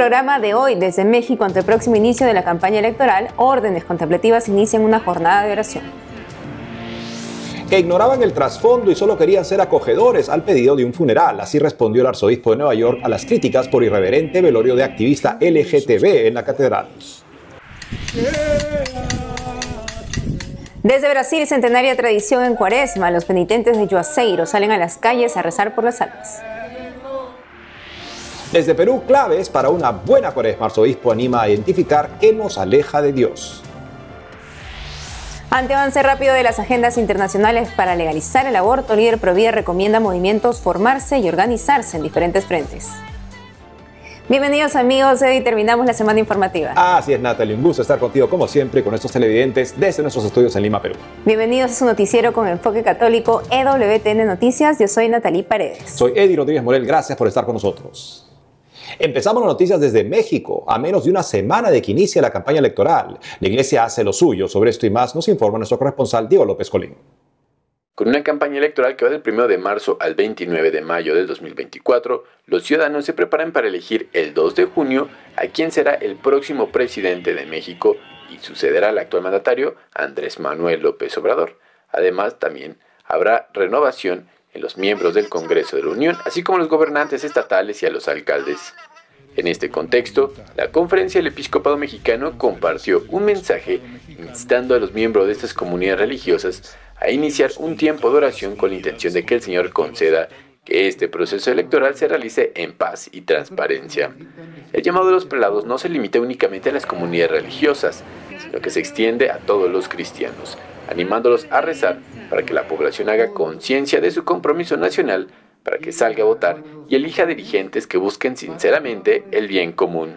programa de hoy, desde México, ante el próximo inicio de la campaña electoral, órdenes contemplativas inician una jornada de oración. Que ignoraban el trasfondo y solo querían ser acogedores al pedido de un funeral. Así respondió el arzobispo de Nueva York a las críticas por irreverente velorio de activista LGTB en la catedral. Desde Brasil, centenaria tradición en Cuaresma, los penitentes de Juazeiro salen a las calles a rezar por las almas. Desde Perú, claves para una buena cuaresma. Arzobispo anima a identificar qué nos aleja de Dios. Ante avance rápido de las agendas internacionales para legalizar el aborto, líder Provida recomienda a movimientos formarse y organizarse en diferentes frentes. Bienvenidos amigos, hoy terminamos la semana informativa. Así es, Natalie, un gusto estar contigo como siempre con estos televidentes desde nuestros estudios en Lima, Perú. Bienvenidos a su noticiero con enfoque católico EWTN Noticias. Yo soy Natalie Paredes. Soy Eddie Rodríguez Morel, gracias por estar con nosotros. Empezamos las noticias desde México, a menos de una semana de que inicie la campaña electoral. La iglesia hace lo suyo. Sobre esto y más nos informa nuestro corresponsal Diego López Colín. Con una campaña electoral que va del 1 de marzo al 29 de mayo del 2024, los ciudadanos se preparan para elegir el 2 de junio a quien será el próximo presidente de México y sucederá al actual mandatario Andrés Manuel López Obrador. Además, también habrá renovación en los miembros del Congreso de la Unión, así como los gobernantes estatales y a los alcaldes. En este contexto, la Conferencia del Episcopado Mexicano compartió un mensaje instando a los miembros de estas comunidades religiosas a iniciar un tiempo de oración con la intención de que el Señor conceda que este proceso electoral se realice en paz y transparencia. El llamado de los prelados no se limita únicamente a las comunidades religiosas, sino que se extiende a todos los cristianos, animándolos a rezar para que la población haga conciencia de su compromiso nacional para que salga a votar y elija dirigentes que busquen sinceramente el bien común.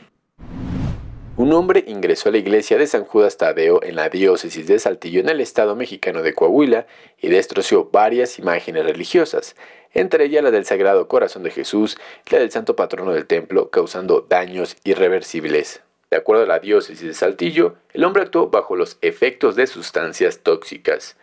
Un hombre ingresó a la iglesia de San Judas Tadeo en la diócesis de Saltillo en el estado mexicano de Coahuila y destrozó varias imágenes religiosas, entre ellas la del Sagrado Corazón de Jesús y la del Santo Patrono del Templo, causando daños irreversibles. De acuerdo a la diócesis de Saltillo, el hombre actuó bajo los efectos de sustancias tóxicas.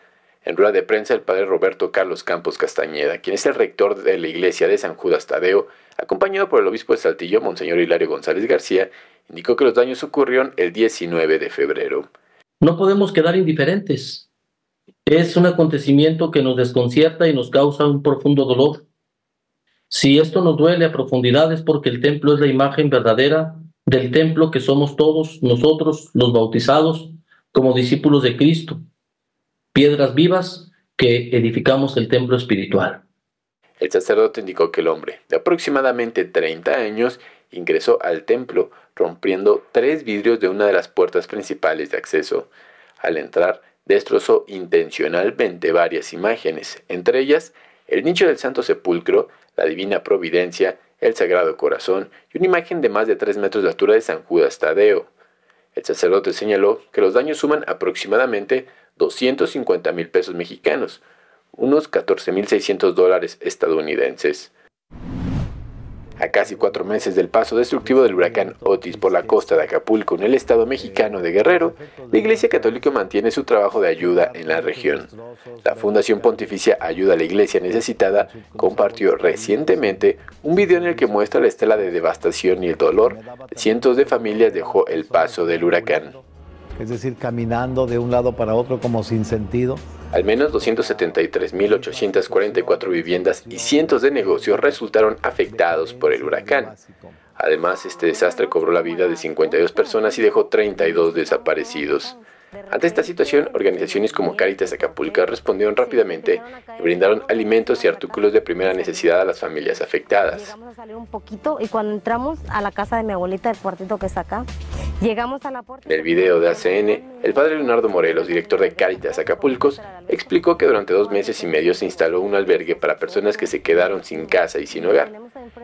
En rueda de prensa, el padre Roberto Carlos Campos Castañeda, quien es el rector de la iglesia de San Judas Tadeo, acompañado por el obispo de Saltillo, Monseñor Hilario González García, indicó que los daños ocurrieron el 19 de febrero. No podemos quedar indiferentes. Es un acontecimiento que nos desconcierta y nos causa un profundo dolor. Si esto nos duele a profundidad es porque el templo es la imagen verdadera del templo que somos todos nosotros, los bautizados, como discípulos de Cristo, piedras vivas que edificamos el templo espiritual. El sacerdote indicó que el hombre, de aproximadamente 30 años, ingresó al templo rompiendo tres vidrios de una de las puertas principales de acceso. Al entrar, destrozó intencionalmente varias imágenes, entre ellas el nicho del Santo Sepulcro, la Divina Providencia, el Sagrado Corazón y una imagen de más de tres metros de altura de San Judas Tadeo. El sacerdote señaló que los daños suman aproximadamente 250 mil pesos mexicanos, unos 14.600 dólares estadounidenses. A casi cuatro meses del paso destructivo del huracán Otis por la costa de Acapulco en el estado mexicano de Guerrero, la Iglesia Católica mantiene su trabajo de ayuda en la región. La Fundación Pontificia Ayuda a la Iglesia Necesitada compartió recientemente un video en el que muestra la estela de devastación y el dolor de cientos de familias dejó el paso del huracán. Es decir, caminando de un lado para otro como sin sentido. Al menos 273.844 viviendas y cientos de negocios resultaron afectados por el huracán. Además, este desastre cobró la vida de 52 personas y dejó 32 desaparecidos. Ante esta situación, organizaciones como Caritas Acapulco respondieron rápidamente y brindaron alimentos y artículos de primera necesidad a las familias afectadas. Llegamos a salir un poquito y cuando entramos a la casa de mi abuelita, el cuartito que está acá, llegamos a la puerta... En el video de ACN, el padre Leonardo Morelos, director de Caritas Acapulcos, explicó que durante dos meses y medio se instaló un albergue para personas que se quedaron sin casa y sin hogar,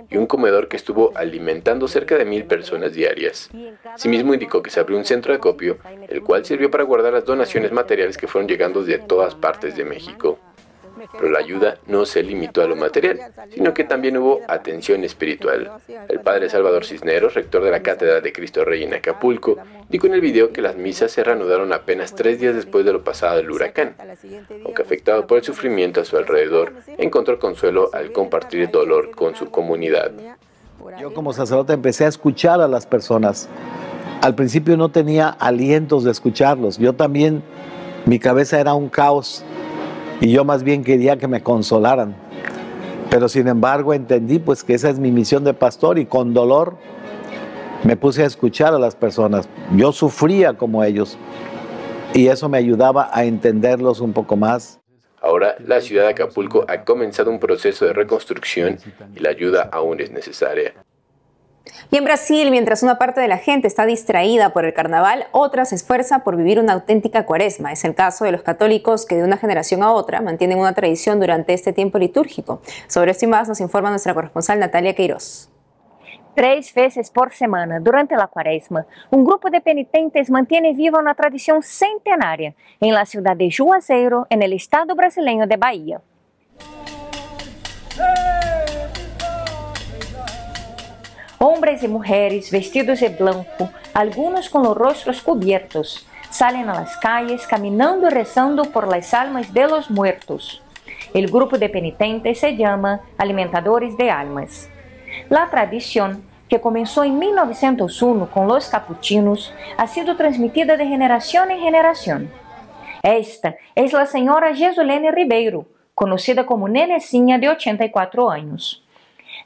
y un comedor que estuvo alimentando cerca de mil personas diarias. Asimismo indicó que se abrió un centro de acopio, el cual sirvió para guardar las donaciones materiales que fueron llegando de todas partes de México. Pero la ayuda no se limitó a lo material, sino que también hubo atención espiritual. El padre Salvador Cisneros, rector de la Cátedra de Cristo Rey en Acapulco, dijo en el video que las misas se reanudaron apenas tres días después de lo pasado del huracán. Aunque afectado por el sufrimiento a su alrededor, encontró consuelo al compartir el dolor con su comunidad. Yo como sacerdote empecé a escuchar a las personas. Al principio no tenía alientos de escucharlos. Yo también, mi cabeza era un caos y yo más bien quería que me consolaran. Pero sin embargo entendí pues que esa es mi misión de pastor y con dolor me puse a escuchar a las personas. Yo sufría como ellos y eso me ayudaba a entenderlos un poco más. Ahora la ciudad de Acapulco ha comenzado un proceso de reconstrucción y la ayuda aún es necesaria. Y en Brasil, mientras una parte de la gente está distraída por el carnaval, otra se esfuerza por vivir una auténtica cuaresma. Es el caso de los católicos que de una generación a otra mantienen una tradición durante este tiempo litúrgico. Sobre esto y más nos informa nuestra corresponsal Natalia Queiroz. Três vezes por semana, durante a quaresma, um grupo de penitentes mantém viva uma tradição centenária em la cidade de Juazeiro, no estado brasileiro de Bahia. Homens e mulheres vestidos de branco, algunos com os rostros cubiertos, salen a las calles caminando e rezando por las almas de los muertos. El grupo de penitentes se llama Alimentadores de Almas. La tradición, que comenzó en 1901 con los capuchinos, ha sido transmitida de generación en generación. Esta es la señora Jesulene Ribeiro, conocida como Nenecinha de 84 años.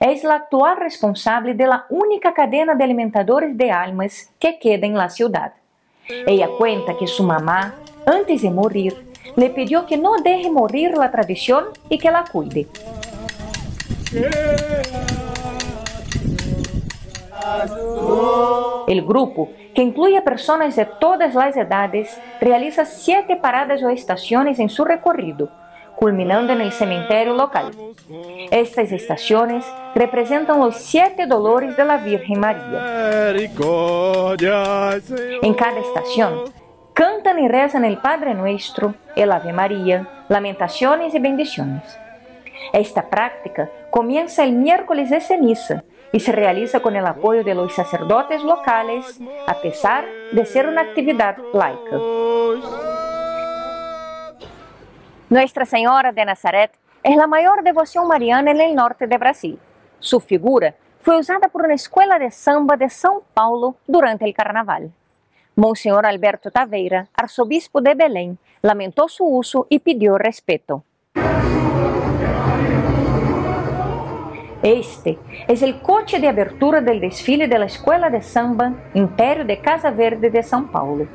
Es la actual responsable de única cadena de alimentadores de almas que queda en la ciudad. Ella cuenta que su mamá, antes de morir, le pidió que no deje morir la tradición y que la cuide. El grupo, que incluye a de todas las edades, realiza siete paradas o estaciones en su recorrido, culminando en el cementerio local. Estas estaciones representan los siete dolores de la Virgen María. En cada estación, cantan y rezan el Padre Nuestro, el Ave María, lamentaciones y bendiciones. Esta práctica comienza el miércoles de ceniza y se realiza con el apoyo de los sacerdotes locales, a pesar de ser una actividad laica. Nuestra Señora de Nazaret es la mayor devoción mariana el norte de Brasil. Su figura fue usada por una escuela de samba de São Paulo durante el carnaval. Monseñor Alberto Taveira, arzobispo de Belém, lamentó su uso y pidió respeto. Este es el coche de abertura del desfile de la Escuela de Samba Império de Casa Verde de São Paulo.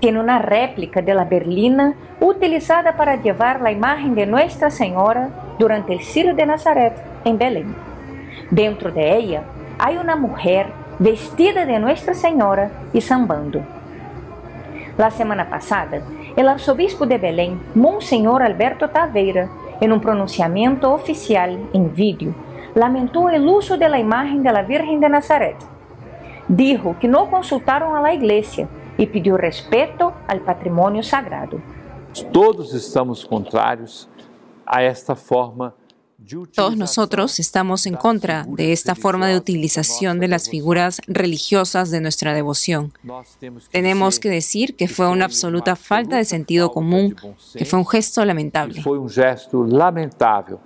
Tiene una réplica de la berlina utilizada para llevar la imagen de Nuestra Señora durante el Ciro de Nazaret en Belém. Dentro de ella hay una mujer vestida de Nuestra Señora y sambando. La semana pasada, el arzobispo de Belém, Monsenhor Alberto Taveira, en un pronunciamiento oficial en vídeo, lamentó el uso de la imagen de la Virgen de Nazaret. Dijo que no consultaron a la iglesia y pidió respeto al patrimonio sagrado. Todos estamos contrarios a esta forma todos nosotros estamos en contra de esta forma de utilización de las figuras religiosas de nuestra devoción. Tenemos que decir que fue una absoluta falta de sentido común, que fue un gesto lamentable. Fue un gesto lamentable.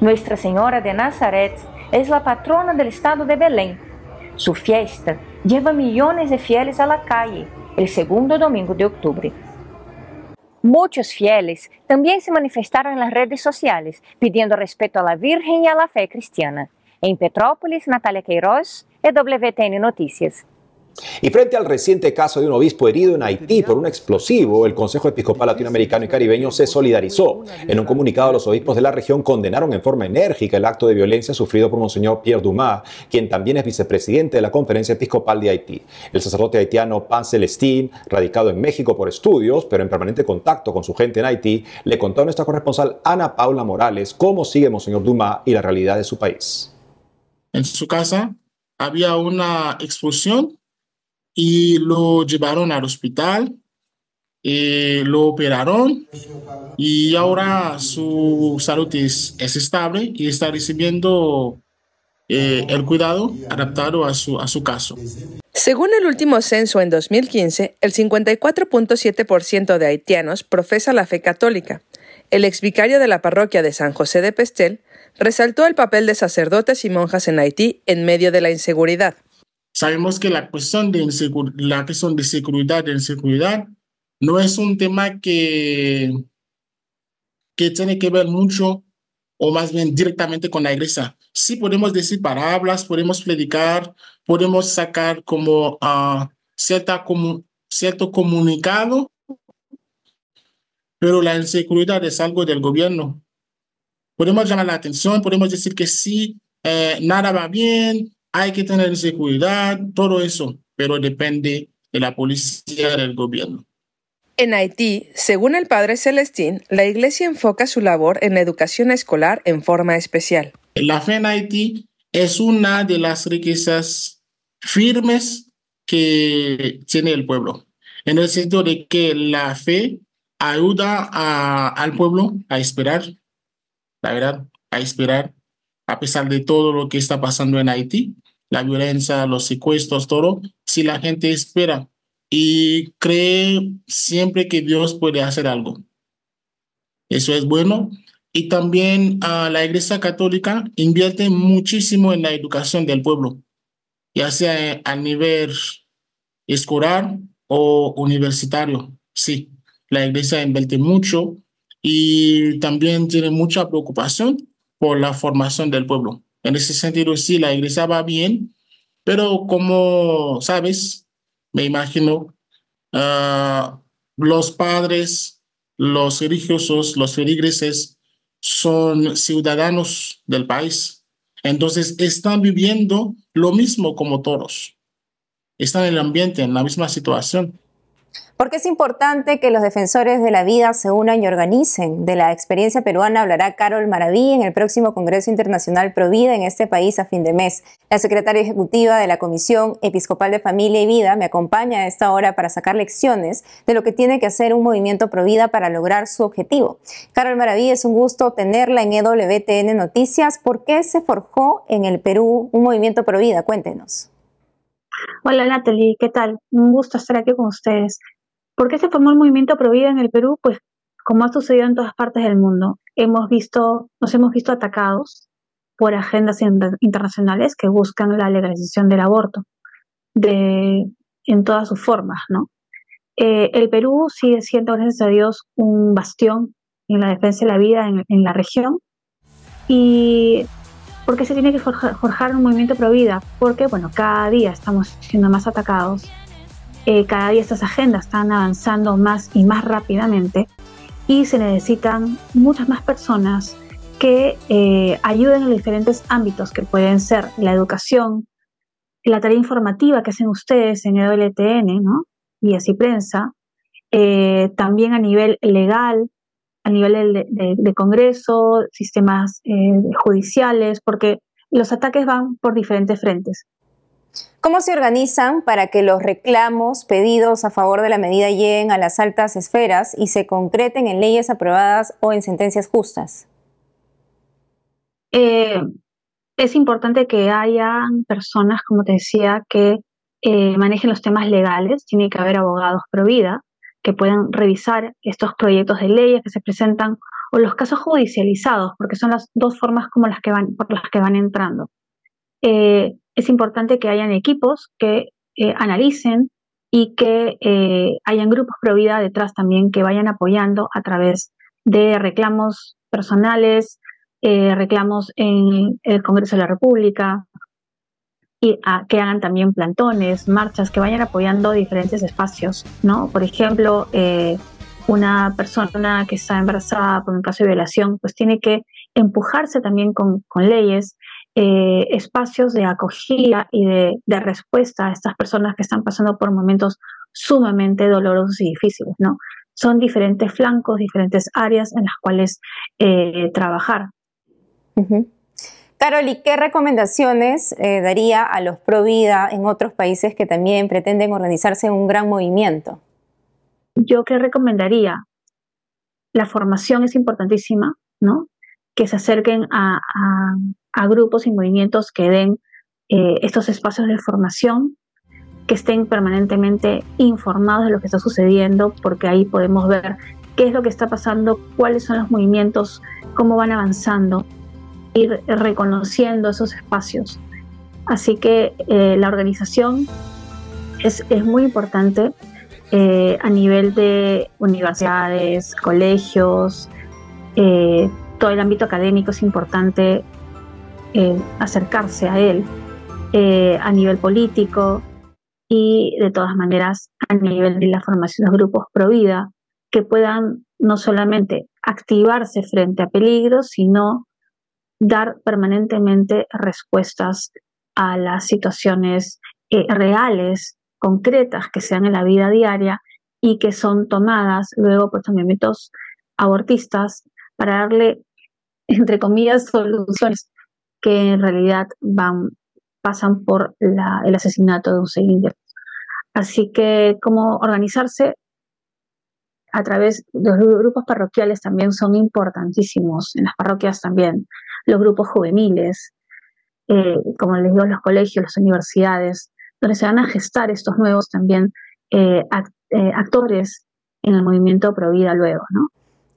Nuestra Señora de Nazaret es la patrona del estado de Belém. Su fiesta lleva millones de fieles a la calle el segundo domingo de octubre. Muchos fieles también se manifestaron en las redes sociales pidiendo respeto a la Virgen y a la fe cristiana. En Petrópolis, Natalia Queiroz, EWTN Noticias. Y frente al reciente caso de un obispo herido en Haití por un explosivo, el Consejo Episcopal Latinoamericano y Caribeño se solidarizó. En un comunicado, los obispos de la región condenaron en forma enérgica el acto de violencia sufrido por Monseñor Pierre Dumas, quien también es vicepresidente de la Conferencia Episcopal de Haití. El sacerdote haitiano Pan Celestín, radicado en México por estudios, pero en permanente contacto con su gente en Haití, le contó a nuestra corresponsal Ana Paula Morales cómo sigue Monseñor Dumas y la realidad de su país. En su casa había una explosión y lo llevaron al hospital, eh, lo operaron y ahora su salud es, es estable y está recibiendo eh, el cuidado adaptado a su, a su caso. Según el último censo en 2015, el 54.7% de haitianos profesa la fe católica. El ex vicario de la parroquia de San José de Pestel resaltó el papel de sacerdotes y monjas en Haití en medio de la inseguridad. Sabemos que la cuestión de, la cuestión de seguridad e inseguridad no es un tema que, que tiene que ver mucho o más bien directamente con la iglesia. Sí podemos decir palabras, podemos predicar, podemos sacar como uh, cierta, como, cierto comunicado, pero la inseguridad es algo del gobierno. Podemos llamar la atención, podemos decir que sí, eh, nada va bien, hay que tener seguridad, todo eso, pero depende de la policía del gobierno. En Haití, según el padre Celestín, la iglesia enfoca su labor en la educación escolar en forma especial. La fe en Haití es una de las riquezas firmes que tiene el pueblo, en el sentido de que la fe ayuda al pueblo a esperar, la verdad, a esperar, a pesar de todo lo que está pasando en Haití, la violencia, los secuestros, todo, si la gente espera y cree siempre que Dios puede hacer algo. Eso es bueno. Y también uh, la Iglesia Católica invierte muchísimo en la educación del pueblo, ya sea a nivel escolar o universitario. Sí, la Iglesia invierte mucho y también tiene mucha preocupación por la formación del pueblo. En ese sentido, sí, la Iglesia va bien, pero como sabes, me imagino, uh, los padres, los religiosos, los feligreses son ciudadanos del país. Entonces están viviendo lo mismo como todos. Están en el ambiente, en la misma situación. Porque es importante que los defensores de la vida se unan y organicen. De la experiencia peruana hablará Carol Maraví en el próximo Congreso Internacional Provida en este país a fin de mes. La secretaria ejecutiva de la Comisión Episcopal de Familia y Vida me acompaña a esta hora para sacar lecciones de lo que tiene que hacer un movimiento Provida para lograr su objetivo. Carol Maraví, es un gusto tenerla en EWTN Noticias. ¿Por qué se forjó en el Perú un movimiento Provida? Cuéntenos. Hola Natalie, ¿qué tal? Un gusto estar aquí con ustedes. ¿Por qué se formó el movimiento Provida en el Perú? Pues como ha sucedido en todas partes del mundo, hemos visto, nos hemos visto atacados por agendas internacionales que buscan la legalización del aborto de, en todas sus formas, ¿no? Eh, el Perú sigue siendo, gracias a Dios, un bastión en la defensa de la vida en, en la región y ¿Por qué se tiene que forjar, un movimiento pro vida? Porque, bueno, cada día estamos siendo más atacados, eh, cada día estas agendas están avanzando más y más rápidamente y se necesitan muchas más personas que eh, ayuden en diferentes ámbitos que pueden ser la educación, la tarea informativa que hacen ustedes en el LTN, ¿no? Y así prensa, eh, también a nivel legal, a nivel de, Congreso, sistemas eh, judiciales, porque los ataques van por diferentes frentes. ¿Cómo se organizan para que los reclamos pedidos a favor de la medida lleguen a las altas esferas y se concreten en leyes aprobadas o en sentencias justas? Eh, es importante que hayan personas, como te decía, que eh, manejen los temas legales. Tiene que haber abogados pro vida que puedan revisar estos proyectos de leyes que se presentan o los casos judicializados, porque son las dos formas como las que van, por las que van entrando. Eh, es importante que hayan equipos que eh, analicen y que eh, hayan grupos pro vida detrás también que vayan apoyando a través de reclamos personales, reclamos en el Congreso de la República, y que hagan también plantones, marchas, que vayan apoyando diferentes espacios, ¿no? Por ejemplo, eh, una persona que está embarazada por un caso de violación, pues tiene que empujarse también con, leyes, eh, espacios de acogida y de, respuesta a estas personas que están pasando por momentos sumamente dolorosos y difíciles, ¿no? Son diferentes flancos, diferentes áreas en las cuales eh, trabajar. Carol, ¿y qué recomendaciones eh, daría a los pro vida en otros países que también pretenden organizarse en un gran movimiento? Yo qué recomendaría? La formación es importantísima, ¿no? Que se acerquen a, grupos y movimientos que den eh, estos espacios de formación, que estén permanentemente informados de lo que está sucediendo, porque ahí podemos ver qué es lo que está pasando, cuáles son los movimientos, cómo van avanzando ir reconociendo esos espacios. Así que eh, la organización es, es muy importante eh, a nivel de universidades, colegios, eh, todo el ámbito académico es importante acercarse a él, a nivel político y de todas maneras a nivel de la formación de los grupos pro vida que puedan no solamente activarse frente a peligros, sino dar permanentemente respuestas a las situaciones eh, reales, concretas que sean en la vida diaria y que son tomadas luego por movimientos abortistas para darle, entre comillas, soluciones que en realidad van, pasan por el asesinato de un ser Así que cómo organizarse a través de los grupos parroquiales también son importantísimos, en las parroquias también, los grupos juveniles, eh, como les digo, los colegios, las universidades, donde se van a gestar estos nuevos también eh, eh, actores en el movimiento Provida luego, ¿no?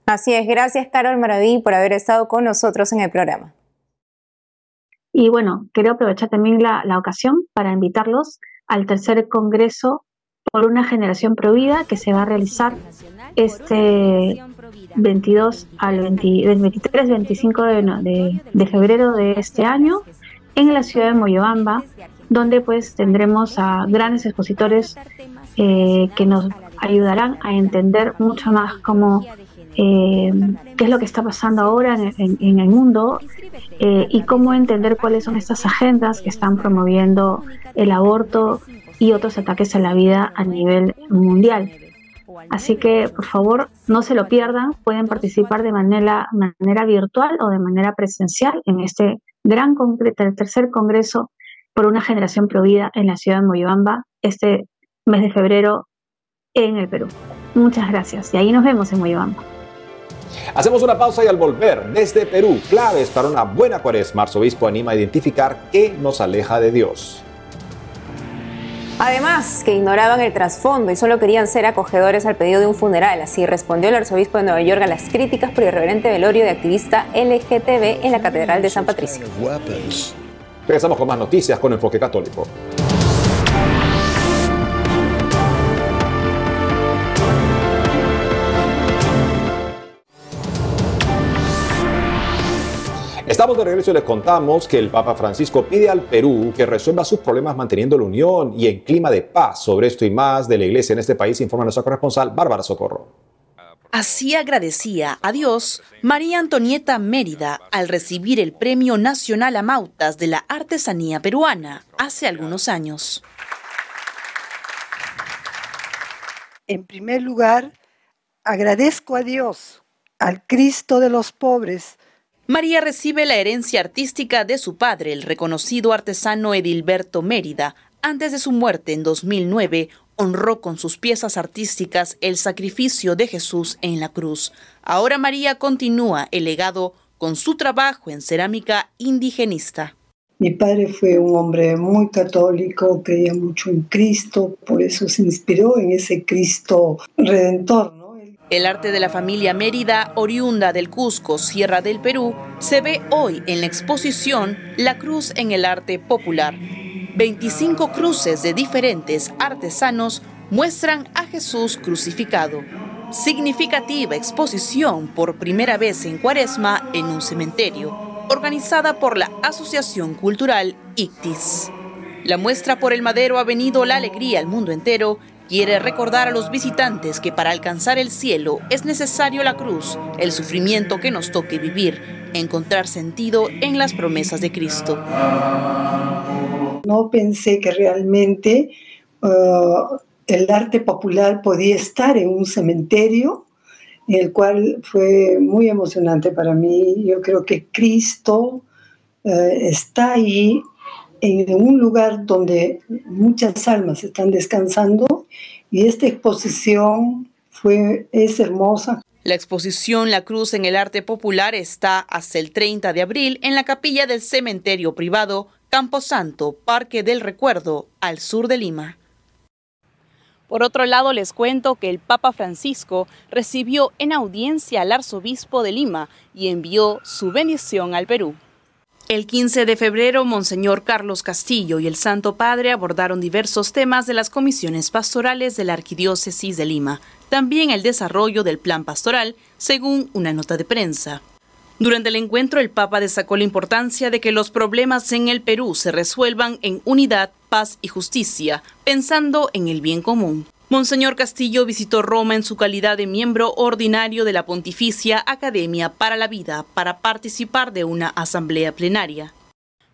Así es, gracias Carol Maraví por haber estado con nosotros en el programa. Y bueno, quiero aprovechar también la, la ocasión para invitarlos al tercer Congreso por una generación provida que se va a realizar este 22 al 23, 25 de, de, febrero de este año en la ciudad de Moyobamba, donde pues tendremos a grandes expositores eh, que nos ayudarán a entender mucho más cómo eh, qué es lo que está pasando ahora en, el mundo eh, y cómo entender cuáles son estas agendas que están promoviendo el aborto y otros ataques a la vida a nivel mundial. Así que, por favor, no se lo pierdan. Pueden participar de manera, manera virtual o de manera presencial en este gran el tercer congreso por una generación provida en la ciudad de Moyobamba este mes de febrero en el Perú. Muchas gracias y ahí nos vemos en Moyobamba. Hacemos una pausa y al volver desde Perú, claves para una buena cuaresma, arzobispo anima a identificar qué nos aleja de Dios. Además, que ignoraban el trasfondo y solo querían ser acogedores al pedido de un funeral. Así respondió el arzobispo de Nueva York a las críticas por irreverente velorio de activista LGTB en la Catedral de San Patricio. Regresamos con más noticias con Enfoque Católico. Estamos de regreso y les contamos que el Papa Francisco pide al Perú que resuelva sus problemas manteniendo la unión y en clima de paz. Sobre esto y más de la iglesia en este país informa nuestra corresponsal Bárbara Socorro. Así agradecía a Dios María Antonieta Mérida al recibir el Premio Nacional a Mautas de la Artesanía Peruana hace algunos años. En primer lugar, agradezco a Dios, al Cristo de los pobres, María recibe la herencia artística de su padre, el reconocido artesano Edilberto Mérida. Antes de su muerte en 2009, honró con sus piezas artísticas el sacrificio de Jesús en la cruz. Ahora María continúa el legado con su trabajo en cerámica indigenista. Mi padre fue un hombre muy católico, creía mucho en Cristo, por eso se inspiró en ese Cristo redentor. El arte de la familia Mérida, oriunda del Cusco, Sierra del Perú, se ve hoy en la exposición La Cruz en el Arte Popular. 25 cruces de diferentes artesanos muestran a Jesús crucificado. Significativa exposición por primera vez en Cuaresma en un cementerio, organizada por la Asociación Cultural ICTIS. La muestra por el Madero ha venido la alegría al mundo entero quiere recordar a los visitantes que para alcanzar el cielo es necesario la cruz, el sufrimiento que nos toque vivir, encontrar sentido en las promesas de Cristo. No pensé que realmente uh, el arte popular podía estar en un cementerio, el cual fue muy emocionante para mí. Yo creo que Cristo uh, está ahí en un lugar donde muchas almas están descansando y esta exposición fue, es hermosa. La exposición La Cruz en el Arte Popular está hasta el 30 de abril en la capilla del cementerio privado Camposanto, Parque del Recuerdo, al sur de Lima. Por otro lado, les cuento que el Papa Francisco recibió en audiencia al arzobispo de Lima y envió su bendición al Perú. El 15 de febrero, Monseñor Carlos Castillo y el Santo Padre abordaron diversos temas de las comisiones pastorales de la Arquidiócesis de Lima, también el desarrollo del plan pastoral, según una nota de prensa. Durante el encuentro, el Papa destacó la importancia de que los problemas en el Perú se resuelvan en unidad, paz y justicia, pensando en el bien común. Monseñor Castillo visitó Roma en su calidad de miembro ordinario de la Pontificia Academia para la Vida para participar de una asamblea plenaria.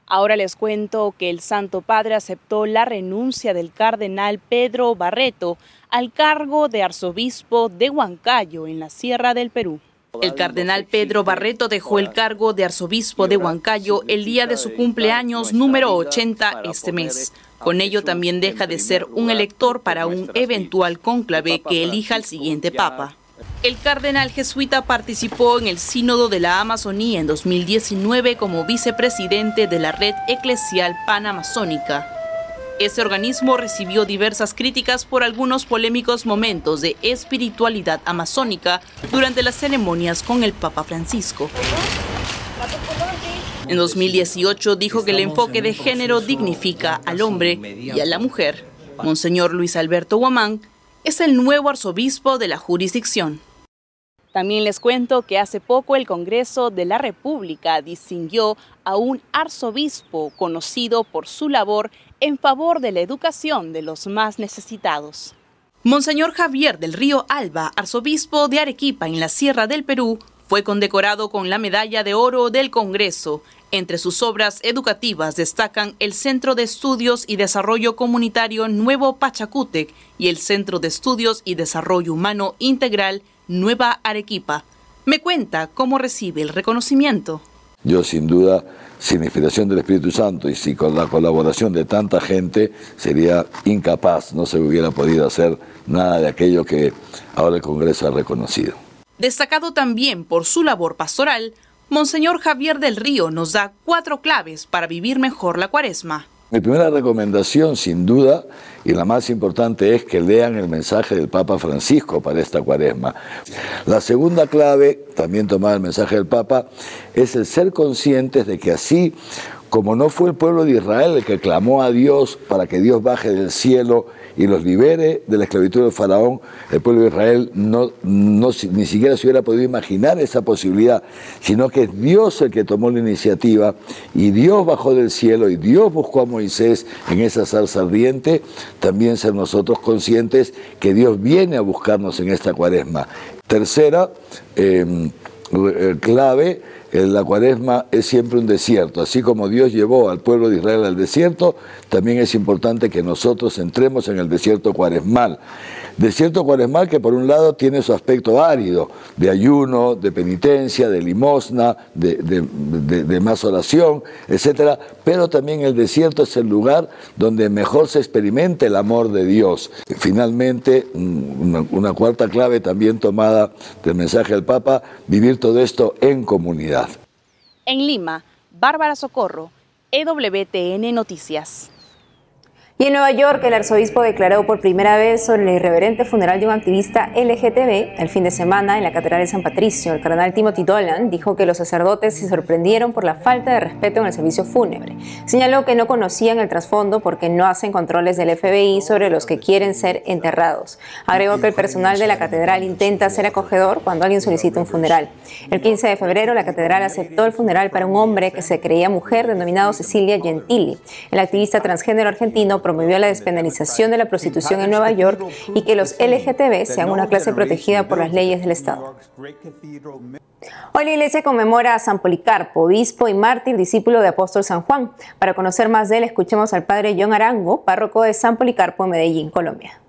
Ahora les cuento que el Santo Padre aceptó la renuncia del cardenal Pedro Barreto al cargo de arzobispo de Huancayo en la Sierra del Perú. El cardenal Pedro Barreto dejó el cargo de arzobispo de Huancayo el día de su cumpleaños número 80 este mes. Con ello también deja de ser un elector para un eventual cónclave que elija al siguiente papa. El cardenal jesuita participó en el Sínodo de la Amazonía en 2019 como vicepresidente de la Red Eclesial Panamazónica. Ese organismo recibió diversas críticas por algunos polémicos momentos de espiritualidad amazónica durante las ceremonias con el Papa Francisco. En 2018 dijo que el enfoque de género dignifica al hombre y a la mujer. Monseñor Luis Alberto Guamán es el nuevo arzobispo de la jurisdicción. También les cuento que hace poco el Congreso de la República distinguió a un arzobispo conocido por su labor en favor de la educación de los más necesitados. Monseñor Javier del Río Alba, arzobispo de Arequipa en la Sierra del Perú, fue condecorado con la Medalla de Oro del Congreso entre sus obras educativas destacan el Centro de Estudios y Desarrollo Comunitario Nuevo Pachacútec y el Centro de Estudios y Desarrollo Humano Integral Nueva Arequipa. Me cuenta cómo recibe el reconocimiento. Yo sin duda, sin inspiración del Espíritu Santo y si con la colaboración de tanta gente, sería incapaz, no se hubiera podido hacer nada de aquello que ahora el Congreso ha reconocido. Destacado también por su labor pastoral, Monseñor Javier del Río nos da cuatro claves para vivir mejor la cuaresma. Mi primera recomendación, sin duda, y la más importante, es que lean el mensaje del Papa Francisco para esta cuaresma. La segunda clave, también tomada el mensaje del Papa, es el ser conscientes de que así como no fue el pueblo de Israel el que clamó a Dios para que Dios baje del cielo y los libere de la esclavitud del faraón, el pueblo de Israel no, no, ni siquiera se hubiera podido imaginar esa posibilidad, sino que es Dios el que tomó la iniciativa y Dios bajó del cielo y Dios buscó a Moisés en esa zarza ardiente, también ser nosotros conscientes que Dios viene a buscarnos en esta cuaresma. Tercera, em, eh, clave, la cuaresma es siempre un desierto. Así como Dios llevó al pueblo de Israel al desierto, también es importante que nosotros entremos en el desierto cuaresmal. Desierto cuaresmal que por un lado tiene su aspecto árido, de ayuno, de penitencia, de limosna, de, más oración, etc. Pero también el desierto es el lugar donde mejor se experimenta el amor de Dios. Finalmente, una, una cuarta clave también tomada del mensaje del Papa, vivir todo esto en comunidad. En Lima, Bárbara Socorro, EWTN Noticias. Y en Nueva York, el arzobispo declaró por primera vez sobre el irreverente funeral de un activista LGTB el fin de semana en la Catedral de San Patricio. El cardenal Timothy Dolan dijo que los sacerdotes se sorprendieron por la falta de respeto en el servicio fúnebre. Señaló que no conocían el trasfondo porque no hacen controles del FBI sobre los que quieren ser enterrados. Agregó que el personal de la catedral intenta ser acogedor cuando alguien solicita un funeral. El 15 de febrero, la catedral aceptó el funeral para un hombre que se creía mujer denominado Cecilia Gentili. El activista transgénero argentino promovió la despenalización de la prostitución en Nueva York y que los LGTB sean una clase protegida por las leyes del Estado. Hoy la iglesia conmemora a San Policarpo, obispo y mártir, discípulo de apóstol San Juan. Para conocer más de él, escuchemos al padre John Arango, párroco de San Policarpo en Medellín, Colombia.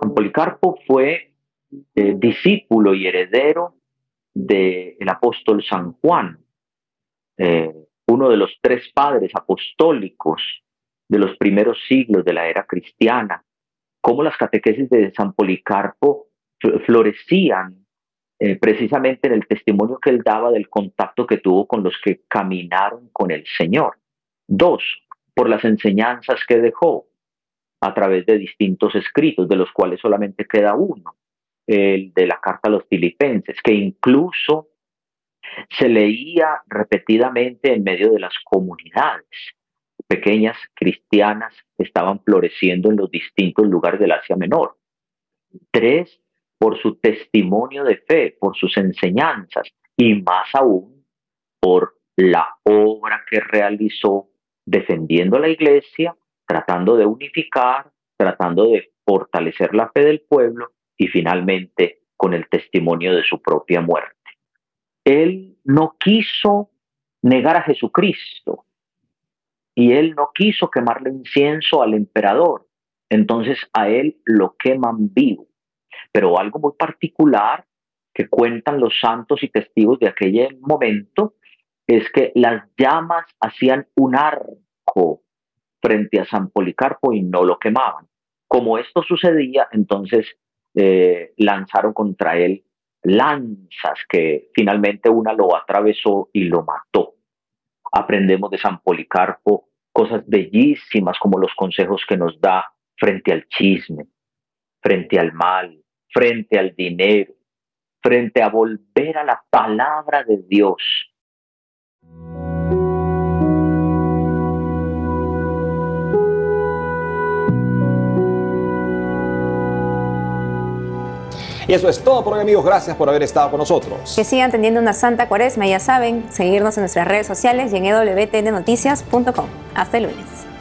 San Policarpo fue eh, discípulo y heredero del apóstol San Juan, eh, uno de los tres padres apostólicos de los primeros siglos de la era cristiana, cómo las catequesis de San Policarpo florecían eh, precisamente en el testimonio que él daba del contacto que tuvo con los que caminaron con el Señor. Dos, por las enseñanzas que dejó. a través de distintos escritos, de los cuales solamente queda uno, el de la carta a los filipenses, que incluso se leía repetidamente en medio de las comunidades pequeñas cristianas que estaban floreciendo en los distintos lugares del Asia Menor. Tres, por su testimonio de fe, por sus enseñanzas y más aún por la obra que realizó defendiendo la iglesia, tratando de unificar, tratando de fortalecer la fe del pueblo y finalmente con el testimonio de su propia muerte. Él no quiso negar a Jesucristo y él no quiso quemarle incienso al emperador, entonces a él lo queman vivo. Pero algo muy particular que cuentan los santos y testigos de aquel momento es que las llamas hacían un arco frente a San Policarpo y no lo quemaban. Como esto sucedía, entonces eh, lanzaron contra él lanzas que finalmente una lo atravesó y lo mató. Aprendemos de San Policarpo cosas bellísimas como los consejos que nos da frente al chisme, frente al mal, frente al dinero, frente a volver a la palabra de Dios Y eso es todo por hoy amigos, gracias por haber estado con nosotros. Que sigan teniendo una santa cuaresma, ya saben, seguirnos en nuestras redes sociales y en wtnnoticias.com. Hasta el lunes.